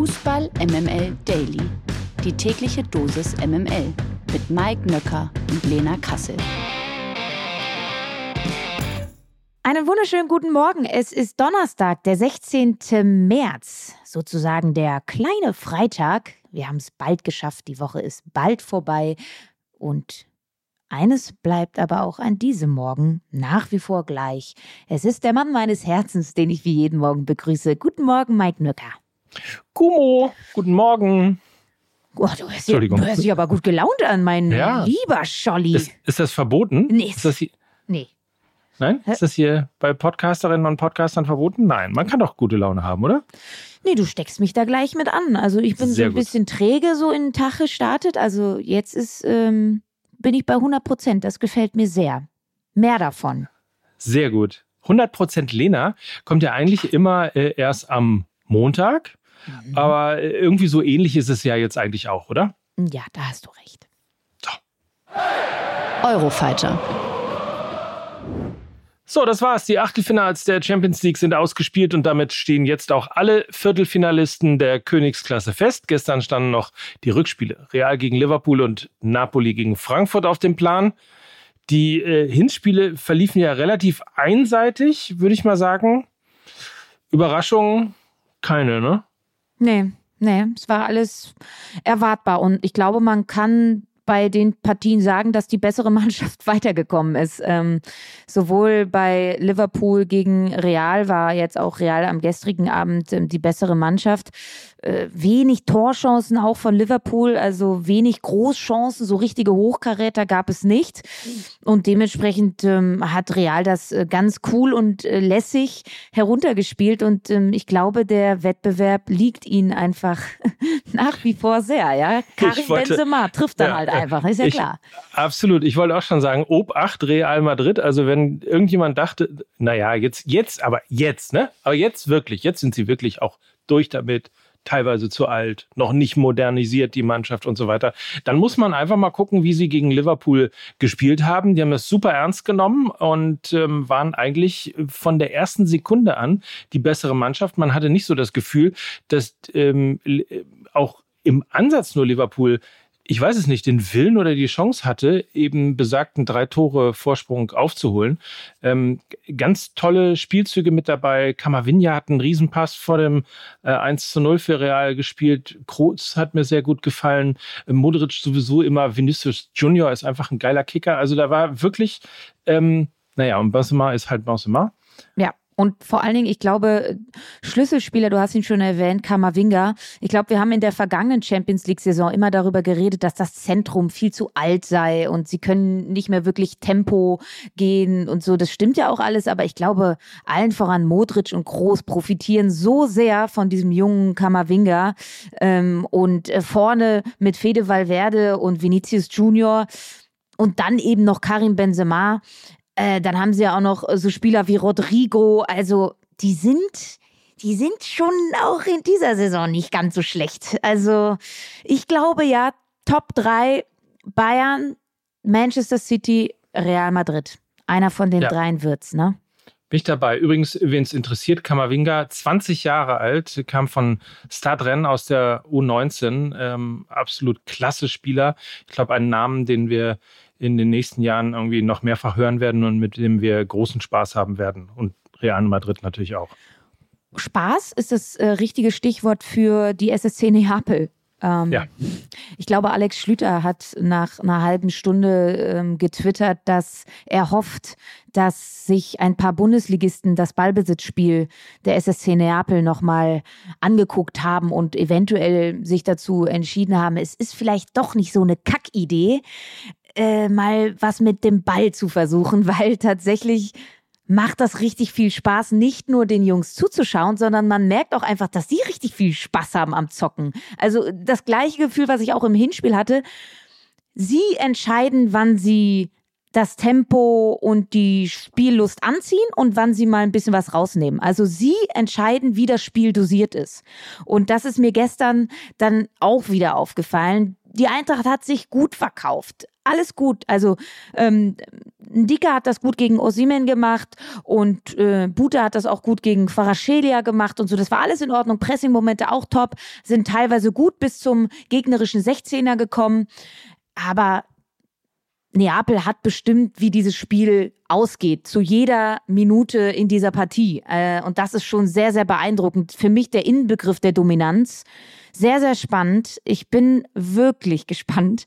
Fußball MML Daily. Die tägliche Dosis MML mit Mike Nöcker und Lena Kassel. Einen wunderschönen guten Morgen. Es ist Donnerstag, der 16. März, sozusagen der kleine Freitag. Wir haben es bald geschafft, die Woche ist bald vorbei und eines bleibt aber auch an diesem Morgen nach wie vor gleich. Es ist der Mann meines Herzens, den ich wie jeden Morgen begrüße. Guten Morgen, Mike Nücker. Kumo, guten Morgen. Oh, du, hörst dich, du hörst dich aber gut gelaunt an, mein ja. lieber Scholli. Ist, ist, das verboten? Nee. Ist das hier? Nee. Nein? Ist das hier bei Podcasterinnen und Podcastern verboten? Nein. Man kann doch gute Laune haben, oder? Nee, du steckst mich da gleich mit an. Also ich bin Sehr so ein bisschen träge so in den Tag gestartet. Also jetzt ist, ähm, bin ich bei 100 Prozent. Das gefällt mir sehr. Mehr davon. Sehr gut. 100 Prozent Lena kommt ja eigentlich immer äh, erst am Montag. Mhm. Aber äh, irgendwie so ähnlich ist es ja jetzt eigentlich auch, oder? Ja, da hast du recht. So. Eurofighter. So, das war's. Die Achtelfinals der Champions League sind ausgespielt und damit stehen jetzt auch alle Viertelfinalisten der Königsklasse fest. Gestern standen noch die Rückspiele Real gegen Liverpool und Napoli gegen Frankfurt auf dem Plan. Die äh, Hinspiele verliefen ja relativ einseitig, würde ich mal sagen. Überraschungen keine, ne? Nee, nee, es war alles erwartbar und ich glaube, man kann bei den Partien sagen, dass die bessere Mannschaft weitergekommen ist. Ähm, sowohl bei Liverpool gegen Real war jetzt auch Real am gestrigen Abend ähm, die bessere Mannschaft. Äh, wenig Torchancen auch von Liverpool, also wenig Großchancen, so richtige Hochkaräter gab es nicht. Und dementsprechend ähm, hat Real das äh, ganz cool und äh, lässig heruntergespielt. Und ähm, ich glaube, der Wettbewerb liegt ihnen einfach nach wie vor sehr. Ja, Karim wollte, Benzema trifft dann ja, halt einfach, ist ja ich, klar. Absolut. Ich wollte auch schon sagen, ob 8 Real Madrid. Also wenn irgendjemand dachte, naja, jetzt, jetzt, aber jetzt, ne? Aber jetzt wirklich, jetzt sind sie wirklich auch durch damit teilweise zu alt, noch nicht modernisiert, die Mannschaft und so weiter. Dann muss man einfach mal gucken, wie sie gegen Liverpool gespielt haben. Die haben das super ernst genommen und ähm, waren eigentlich von der ersten Sekunde an die bessere Mannschaft. Man hatte nicht so das Gefühl, dass ähm, auch im Ansatz nur Liverpool ich weiß es nicht, den Willen oder die Chance hatte, eben besagten drei Tore Vorsprung aufzuholen. Ähm, ganz tolle Spielzüge mit dabei. Kamavinja hat einen Riesenpass vor dem äh, 1 zu 0 für Real gespielt. Kroos hat mir sehr gut gefallen. Modric sowieso immer. Vinicius Junior ist einfach ein geiler Kicker. Also da war wirklich, ähm, naja, und Benzema ist halt Benzema. Ja, und vor allen Dingen, ich glaube, Schlüsselspieler, du hast ihn schon erwähnt, Kamavinga. Ich glaube, wir haben in der vergangenen Champions League-Saison immer darüber geredet, dass das Zentrum viel zu alt sei und sie können nicht mehr wirklich Tempo gehen und so. Das stimmt ja auch alles, aber ich glaube, allen voran Modric und Groß profitieren so sehr von diesem jungen Kamavinga. Ähm, und äh, vorne mit Fede Valverde und Vinicius Junior und dann eben noch Karim Benzema. Äh, dann haben sie ja auch noch so Spieler wie Rodrigo. Also die sind, die sind schon auch in dieser Saison nicht ganz so schlecht. Also ich glaube ja, Top 3 Bayern, Manchester City, Real Madrid. Einer von den ja. dreien wird's, ne? Bin ich dabei. Übrigens, wen es interessiert, Kamavinga, 20 Jahre alt, kam von Startrennen aus der U19. Ähm, absolut klasse Spieler. Ich glaube, einen Namen, den wir in den nächsten Jahren irgendwie noch mehrfach hören werden und mit dem wir großen Spaß haben werden. Und Real Madrid natürlich auch. Spaß ist das äh, richtige Stichwort für die SSC Neapel. Ähm, ja. Ich glaube, Alex Schlüter hat nach einer halben Stunde ähm, getwittert, dass er hofft, dass sich ein paar Bundesligisten das Ballbesitzspiel der SSC Neapel nochmal angeguckt haben und eventuell sich dazu entschieden haben, es ist vielleicht doch nicht so eine Kackidee, äh, mal was mit dem Ball zu versuchen, weil tatsächlich macht das richtig viel Spaß, nicht nur den Jungs zuzuschauen, sondern man merkt auch einfach, dass die richtig viel Spaß haben am Zocken. Also das gleiche Gefühl, was ich auch im Hinspiel hatte. Sie entscheiden, wann sie das Tempo und die Spiellust anziehen und wann sie mal ein bisschen was rausnehmen. Also sie entscheiden, wie das Spiel dosiert ist. Und das ist mir gestern dann auch wieder aufgefallen die Eintracht hat sich gut verkauft. Alles gut. Also ähm, Dika hat das gut gegen Osimen gemacht und äh, Buta hat das auch gut gegen Faraschelia gemacht und so. Das war alles in Ordnung. Pressing-Momente auch top, sind teilweise gut bis zum gegnerischen 16er gekommen. Aber Neapel hat bestimmt, wie dieses Spiel ausgeht, zu jeder Minute in dieser Partie. Äh, und das ist schon sehr, sehr beeindruckend. Für mich der Inbegriff der Dominanz. Sehr, sehr spannend. Ich bin wirklich gespannt,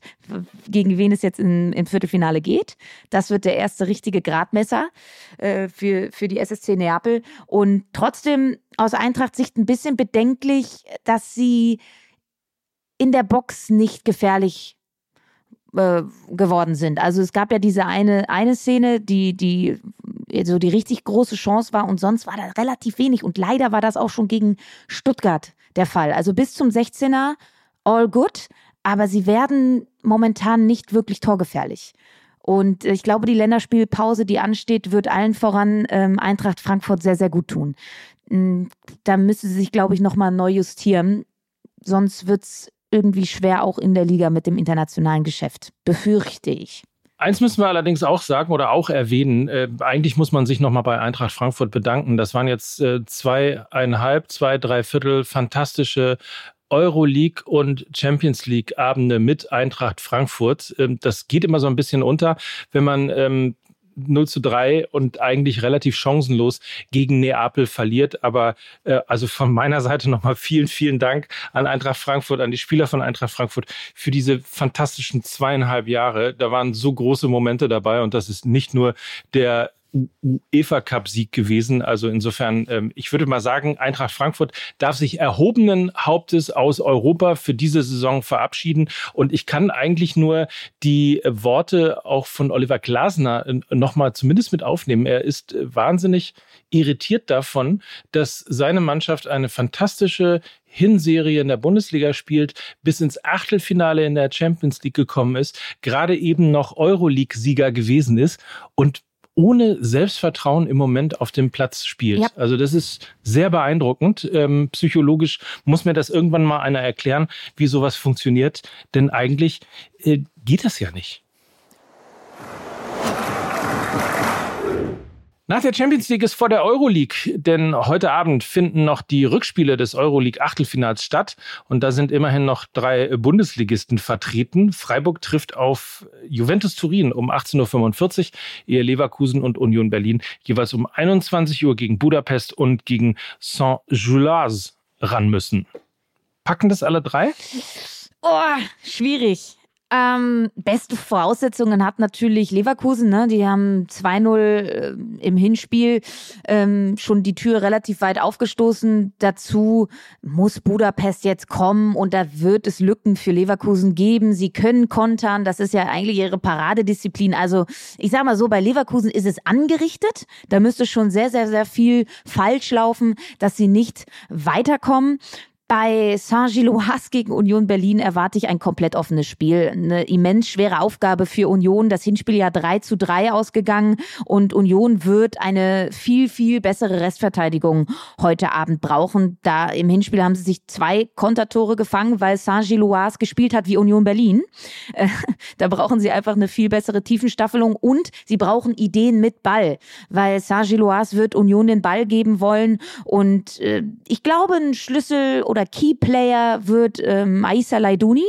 gegen wen es jetzt in, im Viertelfinale geht. Das wird der erste richtige Gradmesser äh, für, für die SSC Neapel. Und trotzdem aus Eintracht-Sicht ein bisschen bedenklich, dass sie in der Box nicht gefährlich äh, geworden sind. Also es gab ja diese eine, eine Szene, die, die so die richtig große Chance war und sonst war da relativ wenig. Und leider war das auch schon gegen Stuttgart der Fall. Also bis zum 16er all good, aber sie werden momentan nicht wirklich torgefährlich. Und ich glaube, die Länderspielpause, die ansteht, wird allen voran ähm, Eintracht Frankfurt sehr, sehr gut tun. Mm, da müsste sie sich, glaube ich, nochmal neu justieren. Sonst wird es irgendwie schwer auch in der Liga mit dem internationalen Geschäft, befürchte ich. Eins müssen wir allerdings auch sagen oder auch erwähnen. Äh, eigentlich muss man sich nochmal bei Eintracht Frankfurt bedanken. Das waren jetzt äh, zweieinhalb, zwei, drei Viertel fantastische Euroleague und Champions League Abende mit Eintracht Frankfurt. Ähm, das geht immer so ein bisschen unter, wenn man ähm, 0 zu 3 und eigentlich relativ chancenlos gegen Neapel verliert. Aber äh, also von meiner Seite nochmal vielen, vielen Dank an Eintracht Frankfurt, an die Spieler von Eintracht Frankfurt für diese fantastischen zweieinhalb Jahre. Da waren so große Momente dabei und das ist nicht nur der UEFA Cup Sieg gewesen. Also insofern, ähm, ich würde mal sagen, Eintracht Frankfurt darf sich erhobenen Hauptes aus Europa für diese Saison verabschieden. Und ich kann eigentlich nur die Worte auch von Oliver Glasner äh, nochmal zumindest mit aufnehmen. Er ist wahnsinnig irritiert davon, dass seine Mannschaft eine fantastische Hinserie in der Bundesliga spielt, bis ins Achtelfinale in der Champions League gekommen ist, gerade eben noch Euroleague-Sieger gewesen ist und ohne Selbstvertrauen im Moment auf dem Platz spielt. Ja. Also das ist sehr beeindruckend. Ähm, psychologisch muss mir das irgendwann mal einer erklären, wie sowas funktioniert. Denn eigentlich äh, geht das ja nicht. Nach der Champions League ist vor der Euroleague, denn heute Abend finden noch die Rückspiele des Euroleague Achtelfinals statt und da sind immerhin noch drei Bundesligisten vertreten. Freiburg trifft auf Juventus Turin um 18.45 Uhr, ehe Leverkusen und Union Berlin jeweils um 21 Uhr gegen Budapest und gegen Saint-Gilloise ran müssen. Packen das alle drei? Oh, schwierig. Ähm, beste Voraussetzungen hat natürlich Leverkusen. Ne? Die haben 2-0 äh, im Hinspiel ähm, schon die Tür relativ weit aufgestoßen. Dazu muss Budapest jetzt kommen und da wird es Lücken für Leverkusen geben. Sie können kontern. Das ist ja eigentlich ihre Paradedisziplin. Also ich sage mal so, bei Leverkusen ist es angerichtet. Da müsste schon sehr, sehr, sehr viel falsch laufen, dass sie nicht weiterkommen. Bei Saint-Gilloise gegen Union Berlin erwarte ich ein komplett offenes Spiel. Eine immens schwere Aufgabe für Union. Das Hinspiel ja 3 zu 3 ausgegangen und Union wird eine viel, viel bessere Restverteidigung heute Abend brauchen. Da im Hinspiel haben sie sich zwei Kontertore gefangen, weil Saint-Gilloise gespielt hat wie Union Berlin. Äh, da brauchen sie einfach eine viel bessere Tiefenstaffelung und sie brauchen Ideen mit Ball, weil Saint-Gilloise wird Union den Ball geben wollen und äh, ich glaube, ein Schlüssel oder Keyplayer wird ähm, Aissa Laiduni.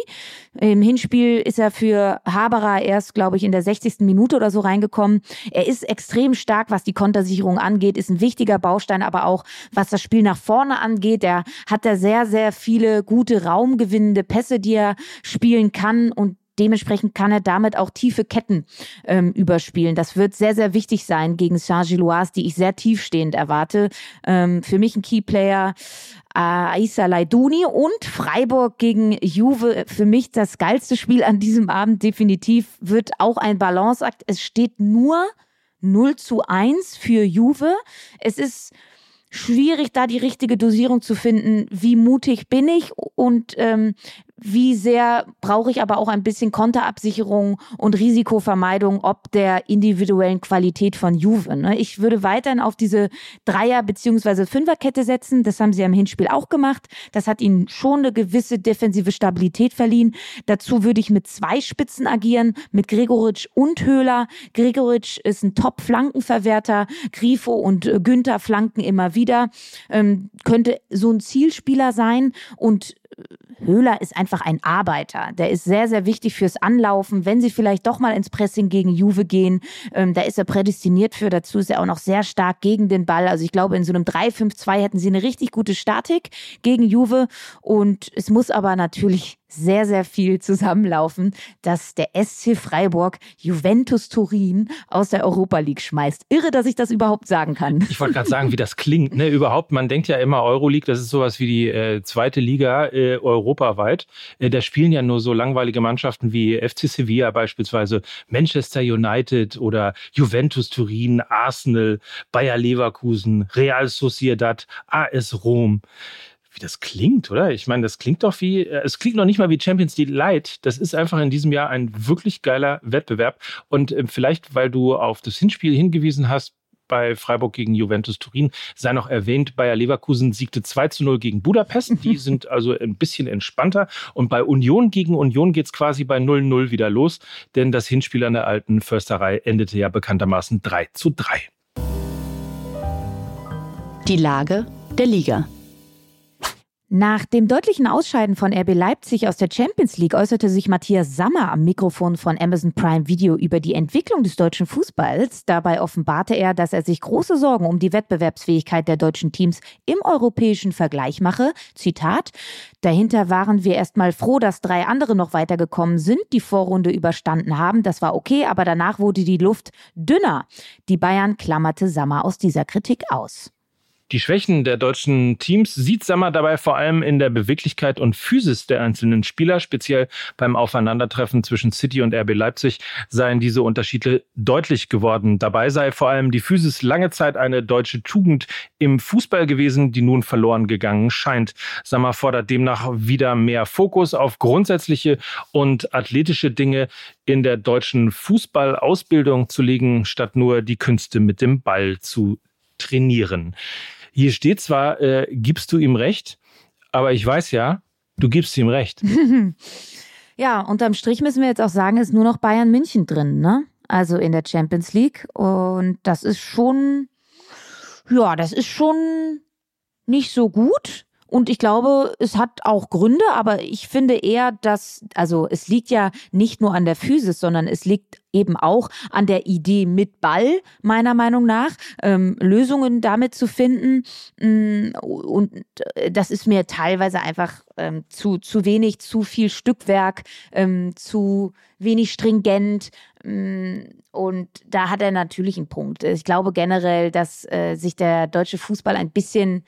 Im Hinspiel ist er für Haberer erst, glaube ich, in der 60. Minute oder so reingekommen. Er ist extrem stark, was die Kontersicherung angeht, ist ein wichtiger Baustein, aber auch was das Spiel nach vorne angeht. Er hat da sehr, sehr viele gute raumgewinnende Pässe, die er spielen kann und Dementsprechend kann er damit auch tiefe Ketten ähm, überspielen. Das wird sehr, sehr wichtig sein gegen Saint-Gilloise, die ich sehr tiefstehend erwarte. Ähm, für mich ein Keyplayer äh, Laiduni und Freiburg gegen Juve. Für mich das geilste Spiel an diesem Abend definitiv wird auch ein Balanceakt. Es steht nur 0 zu 1 für Juve. Es ist schwierig, da die richtige Dosierung zu finden. Wie mutig bin ich und ähm, wie sehr brauche ich aber auch ein bisschen Konterabsicherung und Risikovermeidung ob der individuellen Qualität von Juve. Ne? Ich würde weiterhin auf diese Dreier- bzw. Fünferkette setzen. Das haben sie im Hinspiel auch gemacht. Das hat ihnen schon eine gewisse defensive Stabilität verliehen. Dazu würde ich mit zwei Spitzen agieren, mit Gregoritsch und Höhler. Gregoritsch ist ein Top-Flankenverwerter. Grifo und äh, Günther flanken immer wieder. Ähm, könnte so ein Zielspieler sein und Höhler ist einfach ein Arbeiter. Der ist sehr, sehr wichtig fürs Anlaufen. Wenn sie vielleicht doch mal ins Pressing gegen Juve gehen, ähm, da ist er prädestiniert für. Dazu ist er auch noch sehr stark gegen den Ball. Also ich glaube, in so einem 3-5-2 hätten sie eine richtig gute Statik gegen Juve. Und es muss aber natürlich sehr, sehr viel zusammenlaufen, dass der SC Freiburg Juventus Turin aus der Europa League schmeißt. Irre, dass ich das überhaupt sagen kann. Ich wollte gerade sagen, wie das klingt. Ne? Überhaupt, man denkt ja immer, Euroleague, das ist sowas wie die äh, zweite Liga äh, europaweit. Äh, da spielen ja nur so langweilige Mannschaften wie FC Sevilla beispielsweise, Manchester United oder Juventus Turin, Arsenal, Bayer Leverkusen, Real Sociedad, AS Rom wie das klingt, oder? Ich meine, das klingt doch wie, äh, es klingt noch nicht mal wie Champions League Light. Das ist einfach in diesem Jahr ein wirklich geiler Wettbewerb. Und äh, vielleicht, weil du auf das Hinspiel hingewiesen hast, bei Freiburg gegen Juventus Turin. Sei noch erwähnt, Bayer Leverkusen siegte 2 zu 0 gegen Budapest. Die sind also ein bisschen entspannter. Und bei Union gegen Union geht es quasi bei 0-0 wieder los, denn das Hinspiel an der alten Försterei endete ja bekanntermaßen 3 zu 3. Die Lage der Liga. Nach dem deutlichen Ausscheiden von RB Leipzig aus der Champions League äußerte sich Matthias Sammer am Mikrofon von Amazon Prime Video über die Entwicklung des deutschen Fußballs. Dabei offenbarte er, dass er sich große Sorgen um die Wettbewerbsfähigkeit der deutschen Teams im europäischen Vergleich mache. Zitat: Dahinter waren wir erstmal froh, dass drei andere noch weitergekommen sind, die Vorrunde überstanden haben. Das war okay, aber danach wurde die Luft dünner. Die Bayern klammerte Sammer aus dieser Kritik aus. Die Schwächen der deutschen Teams sieht Sammer dabei vor allem in der Beweglichkeit und Physis der einzelnen Spieler. Speziell beim Aufeinandertreffen zwischen City und RB Leipzig seien diese Unterschiede deutlich geworden. Dabei sei vor allem die Physis lange Zeit eine deutsche Tugend im Fußball gewesen, die nun verloren gegangen scheint. Sammer fordert demnach wieder mehr Fokus auf grundsätzliche und athletische Dinge in der deutschen Fußballausbildung zu legen, statt nur die Künste mit dem Ball zu trainieren. Hier steht zwar, äh, gibst du ihm recht, aber ich weiß ja, du gibst ihm recht. ja, unterm Strich müssen wir jetzt auch sagen, ist nur noch Bayern München drin, ne? Also in der Champions League. Und das ist schon, ja, das ist schon nicht so gut. Und ich glaube, es hat auch Gründe, aber ich finde eher, dass, also es liegt ja nicht nur an der Physis, sondern es liegt eben auch an der Idee mit Ball, meiner Meinung nach, ähm, Lösungen damit zu finden. Mm, und äh, das ist mir teilweise einfach ähm, zu, zu wenig, zu viel Stückwerk, ähm, zu wenig stringent. Mm, und da hat er natürlich einen Punkt. Ich glaube generell, dass äh, sich der deutsche Fußball ein bisschen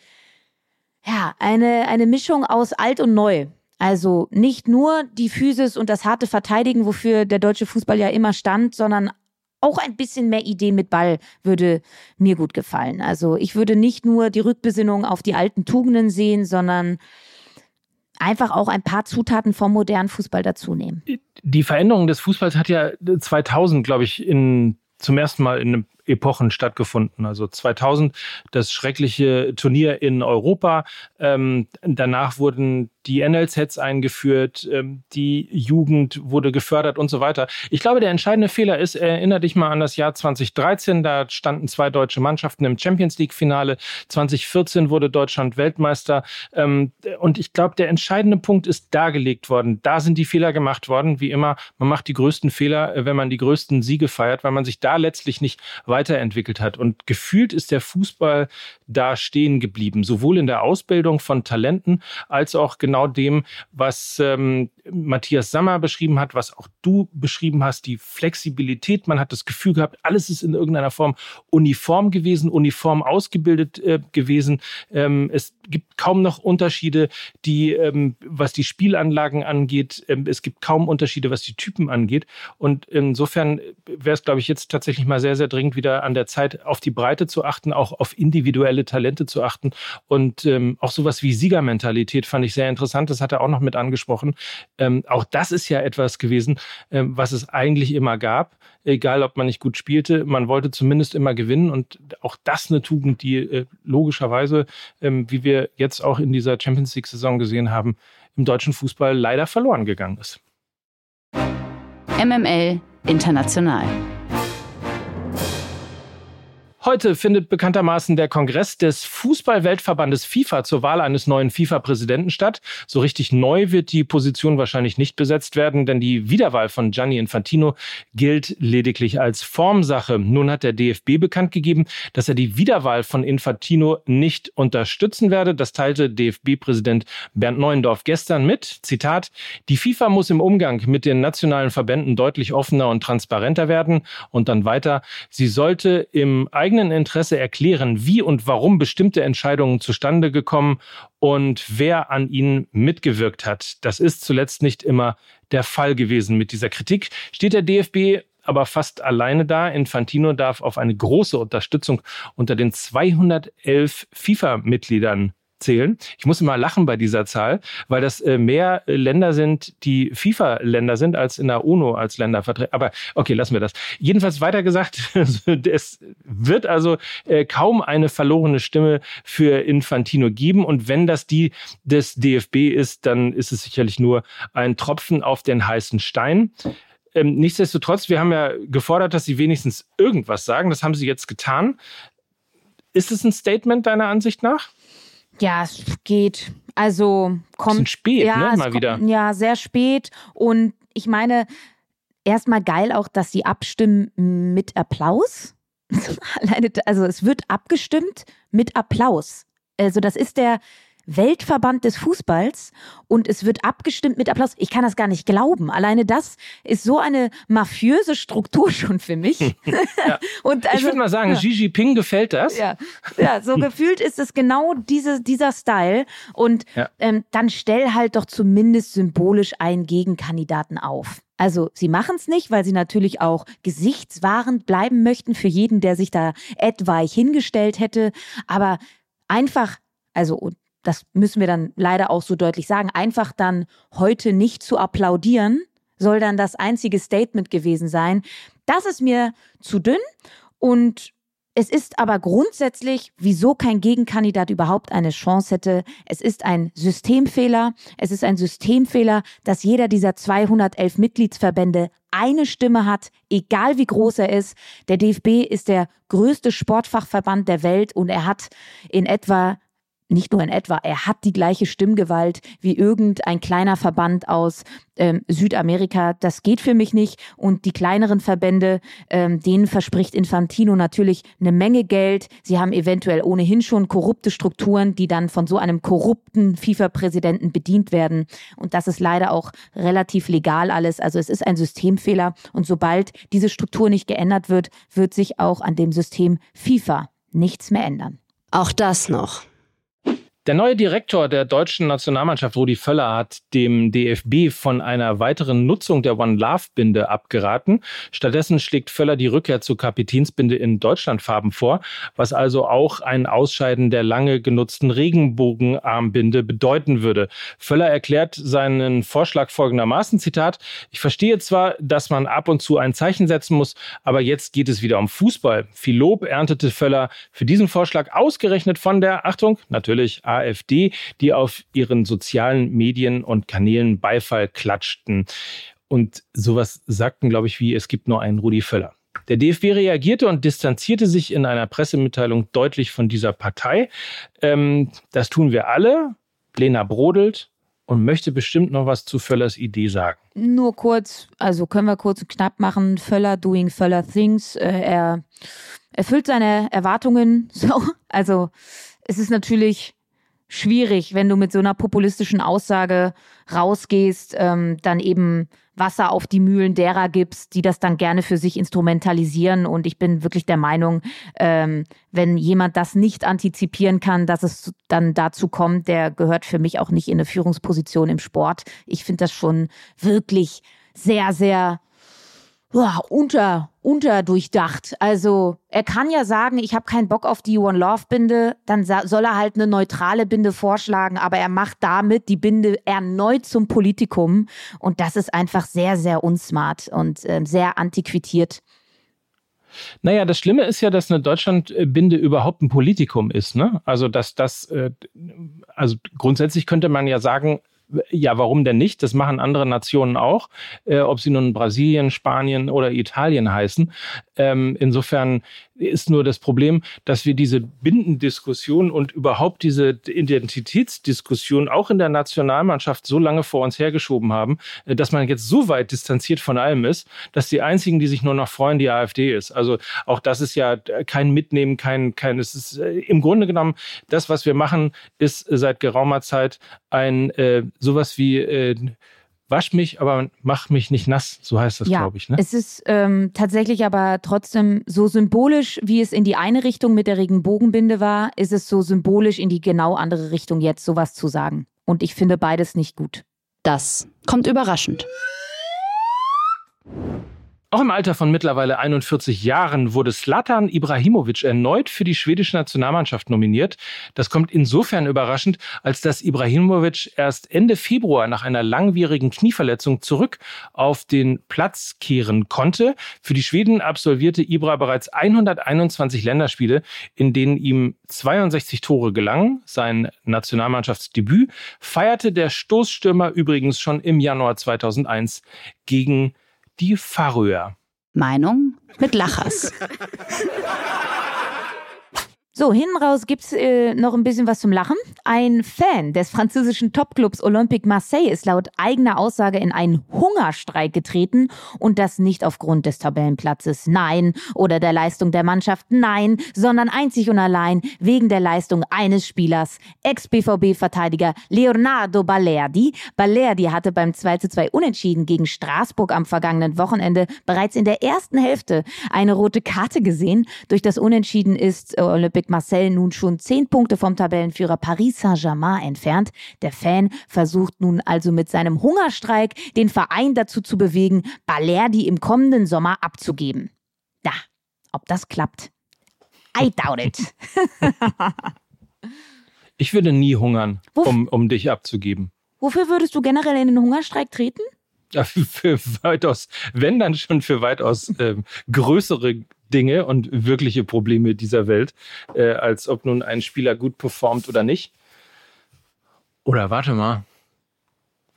ja, eine, eine Mischung aus alt und neu. Also nicht nur die Physis und das harte Verteidigen, wofür der deutsche Fußball ja immer stand, sondern auch ein bisschen mehr Idee mit Ball würde mir gut gefallen. Also ich würde nicht nur die Rückbesinnung auf die alten Tugenden sehen, sondern einfach auch ein paar Zutaten vom modernen Fußball dazu nehmen. Die Veränderung des Fußballs hat ja 2000, glaube ich, in, zum ersten Mal in einem Epochen stattgefunden. Also 2000 das schreckliche Turnier in Europa. Ähm, danach wurden die NLZs eingeführt, ähm, die Jugend wurde gefördert und so weiter. Ich glaube, der entscheidende Fehler ist, erinnere dich mal an das Jahr 2013, da standen zwei deutsche Mannschaften im Champions League-Finale. 2014 wurde Deutschland Weltmeister. Ähm, und ich glaube, der entscheidende Punkt ist dargelegt worden. Da sind die Fehler gemacht worden. Wie immer, man macht die größten Fehler, äh, wenn man die größten Siege feiert, weil man sich da letztlich nicht weiterentwickelt hat. Und gefühlt ist der Fußball da stehen geblieben, sowohl in der Ausbildung von Talenten als auch genau genau dem, was ähm, Matthias Sammer beschrieben hat, was auch du beschrieben hast, die Flexibilität. Man hat das Gefühl gehabt, alles ist in irgendeiner Form uniform gewesen, uniform ausgebildet äh, gewesen. Ähm, es gibt kaum noch Unterschiede, die, ähm, was die Spielanlagen angeht. Ähm, es gibt kaum Unterschiede, was die Typen angeht. Und insofern wäre es, glaube ich, jetzt tatsächlich mal sehr, sehr dringend wieder an der Zeit, auf die Breite zu achten, auch auf individuelle Talente zu achten und ähm, auch sowas wie Siegermentalität fand ich sehr interessant das hat er auch noch mit angesprochen. Ähm, auch das ist ja etwas gewesen, ähm, was es eigentlich immer gab. Egal, ob man nicht gut spielte, man wollte zumindest immer gewinnen. Und auch das eine Tugend, die äh, logischerweise, ähm, wie wir jetzt auch in dieser Champions League-Saison gesehen haben, im deutschen Fußball leider verloren gegangen ist. MML International. Heute findet bekanntermaßen der Kongress des Fußballweltverbandes FIFA zur Wahl eines neuen FIFA-Präsidenten statt. So richtig neu wird die Position wahrscheinlich nicht besetzt werden, denn die Wiederwahl von Gianni Infantino gilt lediglich als Formsache. Nun hat der DFB bekannt gegeben, dass er die Wiederwahl von Infantino nicht unterstützen werde. Das teilte DFB-Präsident Bernd Neuendorf gestern mit. Zitat, die FIFA muss im Umgang mit den nationalen Verbänden deutlich offener und transparenter werden. Und dann weiter, sie sollte im eigenen eigenen Interesse erklären, wie und warum bestimmte Entscheidungen zustande gekommen und wer an ihnen mitgewirkt hat. Das ist zuletzt nicht immer der Fall gewesen. Mit dieser Kritik steht der DFB aber fast alleine da. Infantino darf auf eine große Unterstützung unter den 211 FIFA-Mitgliedern zählen. Ich muss immer lachen bei dieser Zahl, weil das äh, mehr äh, Länder sind, die FIFA-Länder sind, als in der UNO als Länder vertreten. Aber okay, lassen wir das. Jedenfalls weiter gesagt, es wird also äh, kaum eine verlorene Stimme für Infantino geben. Und wenn das die des DFB ist, dann ist es sicherlich nur ein Tropfen auf den heißen Stein. Ähm, nichtsdestotrotz, wir haben ja gefordert, dass sie wenigstens irgendwas sagen. Das haben sie jetzt getan. Ist es ein Statement deiner Ansicht nach? Ja, es geht. Also kommt. spät, ja, ne? Mal wieder. Kommt, ja, sehr spät. Und ich meine, erstmal geil auch, dass sie abstimmen mit Applaus. also es wird abgestimmt mit Applaus. Also das ist der Weltverband des Fußballs und es wird abgestimmt mit Applaus. Ich kann das gar nicht glauben. Alleine das ist so eine mafiöse Struktur schon für mich. ja. also, ich würde mal sagen, ja. Xi Jinping gefällt das. Ja, ja so gefühlt ist es genau diese, dieser Style. Und ja. ähm, dann stell halt doch zumindest symbolisch einen Gegenkandidaten auf. Also sie machen es nicht, weil sie natürlich auch gesichtswahrend bleiben möchten für jeden, der sich da etwaig hingestellt hätte. Aber einfach, also das müssen wir dann leider auch so deutlich sagen, einfach dann heute nicht zu applaudieren, soll dann das einzige Statement gewesen sein. Das ist mir zu dünn und es ist aber grundsätzlich, wieso kein Gegenkandidat überhaupt eine Chance hätte. Es ist ein Systemfehler. Es ist ein Systemfehler, dass jeder dieser 211 Mitgliedsverbände eine Stimme hat, egal wie groß er ist. Der DFB ist der größte Sportfachverband der Welt und er hat in etwa nicht nur in etwa, er hat die gleiche Stimmgewalt wie irgendein kleiner Verband aus ähm, Südamerika. Das geht für mich nicht. Und die kleineren Verbände, ähm, denen verspricht Infantino natürlich eine Menge Geld. Sie haben eventuell ohnehin schon korrupte Strukturen, die dann von so einem korrupten FIFA-Präsidenten bedient werden. Und das ist leider auch relativ legal alles. Also es ist ein Systemfehler. Und sobald diese Struktur nicht geändert wird, wird sich auch an dem System FIFA nichts mehr ändern. Auch das noch. Der neue Direktor der deutschen Nationalmannschaft, Rudi Völler, hat dem DFB von einer weiteren Nutzung der One Love Binde abgeraten. Stattdessen schlägt Völler die Rückkehr zur Kapitänsbinde in Deutschlandfarben vor, was also auch ein Ausscheiden der lange genutzten Regenbogenarmbinde bedeuten würde. Völler erklärt seinen Vorschlag folgendermaßen, Zitat, ich verstehe zwar, dass man ab und zu ein Zeichen setzen muss, aber jetzt geht es wieder um Fußball. Viel Lob erntete Völler für diesen Vorschlag ausgerechnet von der, Achtung, natürlich AfD, die auf ihren sozialen Medien und Kanälen Beifall klatschten. Und sowas sagten, glaube ich, wie es gibt nur einen Rudi Völler. Der DFB reagierte und distanzierte sich in einer Pressemitteilung deutlich von dieser Partei. Ähm, das tun wir alle. Lena brodelt und möchte bestimmt noch was zu Völlers Idee sagen. Nur kurz, also können wir kurz und knapp machen. Völler doing Völler things. Äh, er erfüllt seine Erwartungen. So, also es ist natürlich schwierig, wenn du mit so einer populistischen Aussage rausgehst, ähm, dann eben Wasser auf die Mühlen derer gibst, die das dann gerne für sich instrumentalisieren. Und ich bin wirklich der Meinung, ähm, wenn jemand das nicht antizipieren kann, dass es dann dazu kommt, der gehört für mich auch nicht in eine Führungsposition im Sport. Ich finde das schon wirklich sehr, sehr boah, unter, unterdurchdacht. Also er kann ja sagen, ich habe keinen Bock auf die One Love Binde, dann soll er halt eine neutrale Binde vorschlagen, aber er macht damit die Binde erneut zum Politikum und das ist einfach sehr, sehr unsmart und äh, sehr antiquiert. Naja, das Schlimme ist ja, dass eine Deutschlandbinde überhaupt ein Politikum ist. Ne? Also, dass das, äh, also grundsätzlich könnte man ja sagen, ja, warum denn nicht? Das machen andere Nationen auch, äh, ob sie nun Brasilien, Spanien oder Italien heißen. Ähm, insofern ist nur das Problem, dass wir diese Bindendiskussion und überhaupt diese Identitätsdiskussion auch in der Nationalmannschaft so lange vor uns hergeschoben haben, äh, dass man jetzt so weit distanziert von allem ist, dass die einzigen, die sich nur noch freuen, die AfD ist. Also auch das ist ja kein Mitnehmen, kein, kein, es ist äh, im Grunde genommen, das, was wir machen, ist seit geraumer Zeit ein äh, sowas wie äh, wasch mich, aber mach mich nicht nass, so heißt das, ja, glaube ich. Ne? Es ist ähm, tatsächlich aber trotzdem so symbolisch, wie es in die eine Richtung mit der Regenbogenbinde war, ist es so symbolisch in die genau andere Richtung jetzt sowas zu sagen. Und ich finde beides nicht gut. Das kommt überraschend. Auch im Alter von mittlerweile 41 Jahren wurde Slatan Ibrahimovic erneut für die schwedische Nationalmannschaft nominiert. Das kommt insofern überraschend, als dass Ibrahimovic erst Ende Februar nach einer langwierigen Knieverletzung zurück auf den Platz kehren konnte. Für die Schweden absolvierte Ibra bereits 121 Länderspiele, in denen ihm 62 Tore gelangen. Sein Nationalmannschaftsdebüt feierte der Stoßstürmer übrigens schon im Januar 2001 gegen die Färöer. Meinung mit Lachers. So, hinten raus gibt's äh, noch ein bisschen was zum Lachen. Ein Fan des französischen Topclubs Olympique Marseille ist laut eigener Aussage in einen Hungerstreik getreten und das nicht aufgrund des Tabellenplatzes, nein, oder der Leistung der Mannschaft, nein, sondern einzig und allein wegen der Leistung eines Spielers, Ex-BVB-Verteidiger Leonardo Balerdi. Balerdi hatte beim 2:2 Unentschieden gegen Straßburg am vergangenen Wochenende bereits in der ersten Hälfte eine rote Karte gesehen. Durch das Unentschieden ist äh, Olympique liegt Marcel nun schon zehn Punkte vom Tabellenführer Paris Saint-Germain entfernt. Der Fan versucht nun also mit seinem Hungerstreik den Verein dazu zu bewegen, Balerdi im kommenden Sommer abzugeben. Da, ob das klappt. I doubt it. ich würde nie hungern, um, um dich abzugeben. Wofür würdest du generell in den Hungerstreik treten? Ja, für weitaus, wenn dann schon für weitaus äh, größere Dinge und wirkliche Probleme dieser Welt, äh, als ob nun ein Spieler gut performt oder nicht. Oder warte mal.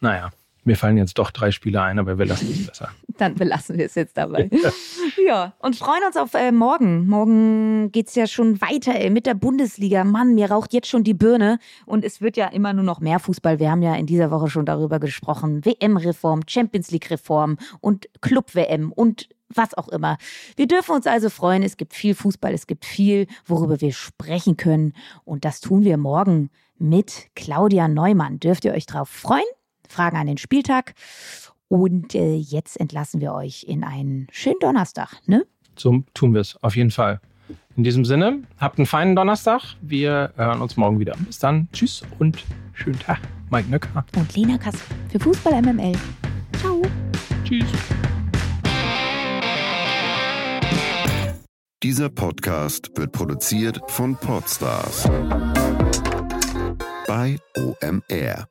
Naja, mir fallen jetzt doch drei Spieler ein, aber wir lassen es besser. Dann belassen wir es jetzt dabei. ja, und freuen uns auf äh, morgen. Morgen geht es ja schon weiter ey, mit der Bundesliga. Mann, mir raucht jetzt schon die Birne. Und es wird ja immer nur noch mehr Fußball. Wir haben ja in dieser Woche schon darüber gesprochen. WM-Reform, Champions League-Reform und Club-WM und was auch immer. Wir dürfen uns also freuen. Es gibt viel Fußball, es gibt viel, worüber wir sprechen können. Und das tun wir morgen mit Claudia Neumann. Dürft ihr euch drauf freuen? Fragen an den Spieltag. Und äh, jetzt entlassen wir euch in einen schönen Donnerstag, ne? So tun wir es, auf jeden Fall. In diesem Sinne, habt einen feinen Donnerstag. Wir hören uns morgen wieder. Bis dann. Tschüss und schönen Tag. Mike Nöcker. Und Lena Kass für Fußball MML. Ciao. Tschüss. Dieser Podcast wird produziert von Podstars bei OMR.